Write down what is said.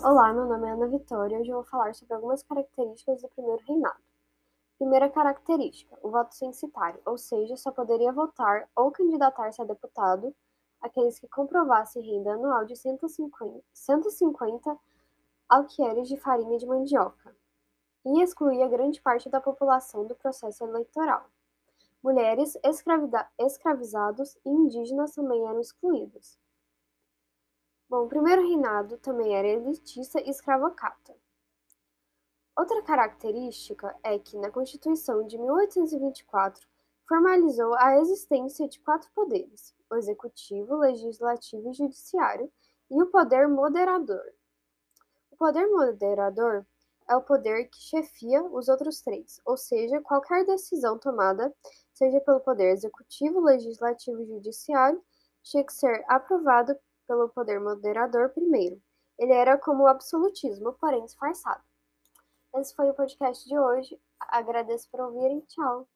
Olá, meu nome é Ana Vitória e hoje eu vou falar sobre algumas características do primeiro reinado. Primeira característica: o voto censitário, ou seja, só poderia votar ou candidatar-se a deputado aqueles que comprovassem renda anual de 150, 150 alqueires de farinha de mandioca, e excluía grande parte da população do processo eleitoral. Mulheres, escravizados e indígenas também eram excluídos. Bom, o primeiro reinado também era elitista e escravocrata. Outra característica é que, na Constituição de 1824, formalizou a existência de quatro poderes: o executivo, legislativo e judiciário, e o poder moderador. O poder moderador é o poder que chefia os outros três, ou seja, qualquer decisão tomada, seja pelo poder executivo, legislativo e judiciário, tinha que ser aprovado pelo poder moderador primeiro. Ele era como o absolutismo, porém disfarçado. Esse foi o podcast de hoje. Agradeço por ouvirem. Tchau!